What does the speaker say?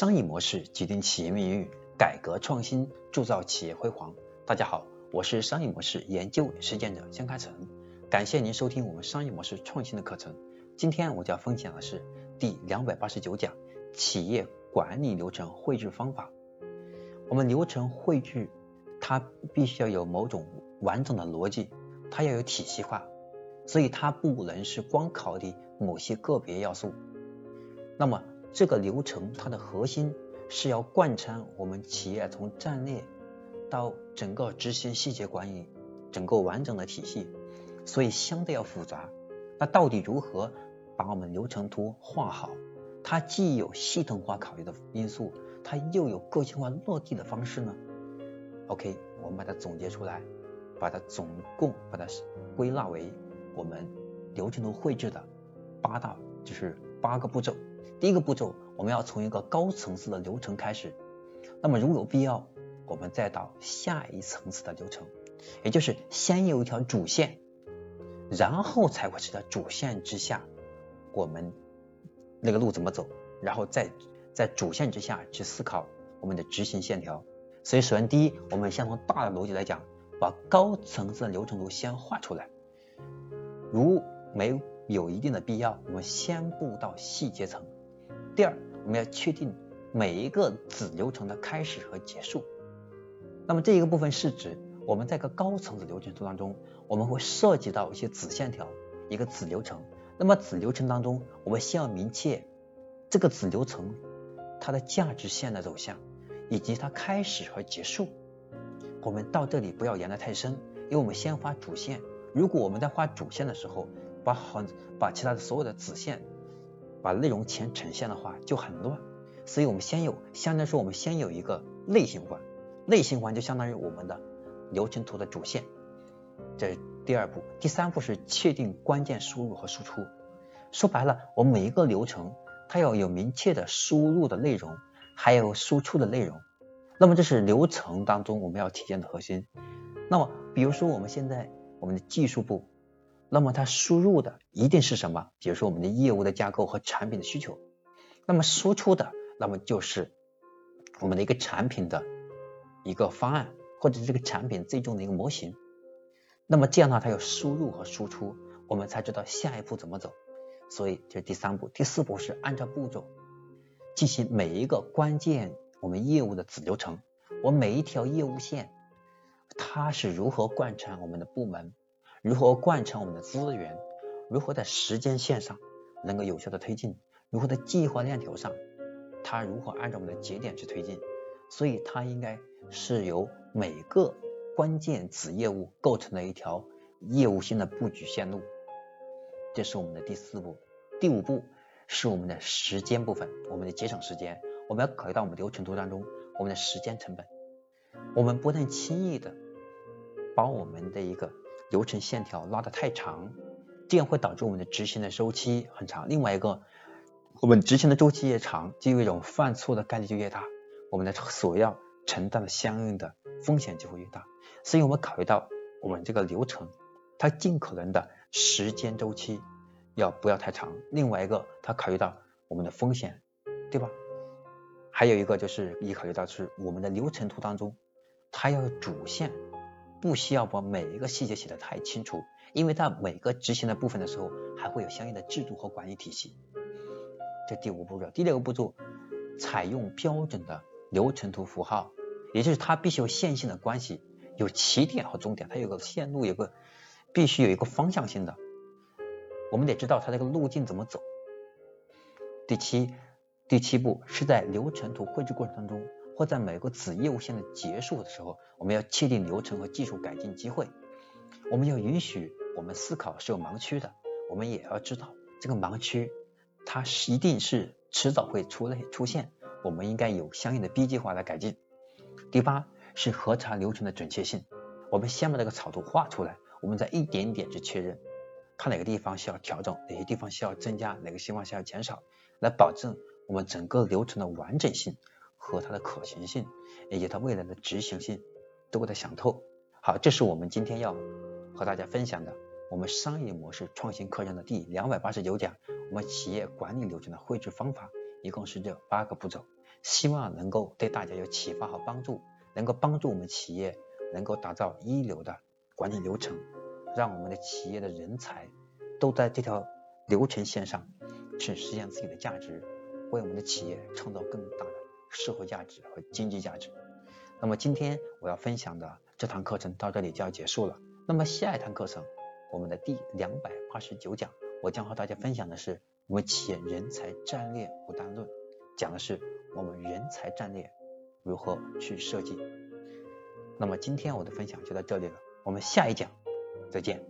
商业模式决定企业命运，改革创新铸造企业辉煌。大家好，我是商业模式研究实践者江开成，感谢您收听我们商业模式创新的课程。今天我将分享的是第两百八十九讲企业管理流程绘制方法。我们流程绘制，它必须要有某种完整的逻辑，它要有体系化，所以它不能是光考虑某些个别要素。那么这个流程它的核心是要贯穿我们企业从战略到整个执行细节管理整个完整的体系，所以相对要复杂。那到底如何把我们流程图画好？它既有系统化考虑的因素，它又有个性化落地的方式呢？OK，我们把它总结出来，把它总共把它归纳为我们流程图绘制的八大，就是八个步骤。第一个步骤，我们要从一个高层次的流程开始。那么，如有必要，我们再到下一层次的流程，也就是先有一条主线，然后才会是在主线之下，我们那个路怎么走，然后再在主线之下去思考我们的执行线条。所以，首先第一，我们先从大的逻辑来讲，把高层次的流程图先画出来。如没有一定的必要，我们先步到细节层。第二，我们要确定每一个子流程的开始和结束。那么这一个部分是指我们在个高层次流程图当中，我们会涉及到一些子线条，一个子流程。那么子流程当中，我们先要明确这个子流程它的价值线的走向，以及它开始和结束。我们到这里不要研得太深，因为我们先画主线。如果我们在画主线的时候，把很把其他的所有的子线。把内容全呈现的话就很乱，所以我们先有，相当于说我们先有一个内循环，内循环就相当于我们的流程图的主线，这是第二步。第三步是确定关键输入和输出。说白了，我们每一个流程它要有明确的输入的内容，还有输出的内容。那么这是流程当中我们要体现的核心。那么比如说我们现在我们的技术部。那么它输入的一定是什么？比如说我们的业务的架构和产品的需求。那么输出的，那么就是我们的一个产品的一个方案，或者这个产品最终的一个模型。那么这样的话，它有输入和输出，我们才知道下一步怎么走。所以这是第三步，第四步是按照步骤进行每一个关键我们业务的子流程。我每一条业务线，它是如何贯穿我们的部门？如何贯穿我们的资源？如何在时间线上能够有效的推进？如何在计划链条上，它如何按照我们的节点去推进？所以它应该是由每个关键子业务构成的一条业务性的布局线路。这是我们的第四步。第五步是我们的时间部分，我们的节省时间。我们要考虑到我们流程图当中我们的时间成本。我们不能轻易的把我们的一个流程线条拉得太长，这样会导致我们的执行的周期很长。另外一个，我们执行的周期越长，就意味着犯错的概率就越大，我们的所要承担的相应的风险就会越大。所以我们考虑到我们这个流程，它尽可能的时间周期要不要太长。另外一个，它考虑到我们的风险，对吧？还有一个就是你考虑到是我们的流程图当中，它要主线。不需要把每一个细节写得太清楚，因为它每个执行的部分的时候，还会有相应的制度和管理体系。这第五步骤，第六个步骤，采用标准的流程图符号，也就是它必须有线性的关系，有起点和终点，它有个线路，有个必须有一个方向性的。我们得知道它这个路径怎么走。第七，第七步是在流程图绘制过程当中。或在每个子业务线的结束的时候，我们要确定流程和技术改进机会。我们要允许我们思考是有盲区的，我们也要知道这个盲区它是一定是迟早会出类出现，我们应该有相应的 B 计划来改进。第八是核查流程的准确性，我们先把这个草图画出来，我们再一点点去确认，看哪个地方需要调整，哪些地方需要增加，哪个地方需要减少，来保证我们整个流程的完整性。和它的可行性以及它未来的执行性都给它想透。好，这是我们今天要和大家分享的我们商业模式创新课程的第两百八十九讲，我们企业管理流程的绘制方法，一共是这八个步骤。希望能够对大家有启发和帮助，能够帮助我们企业能够打造一流的管理流程，让我们的企业的人才都在这条流程线上去实现自己的价值，为我们的企业创造更大社会价值和经济价值。那么今天我要分享的这堂课程到这里就要结束了。那么下一堂课程，我们的第两百八十九讲，我将和大家分享的是我们企业人才战略五大论，讲的是我们人才战略如何去设计。那么今天我的分享就到这里了，我们下一讲再见。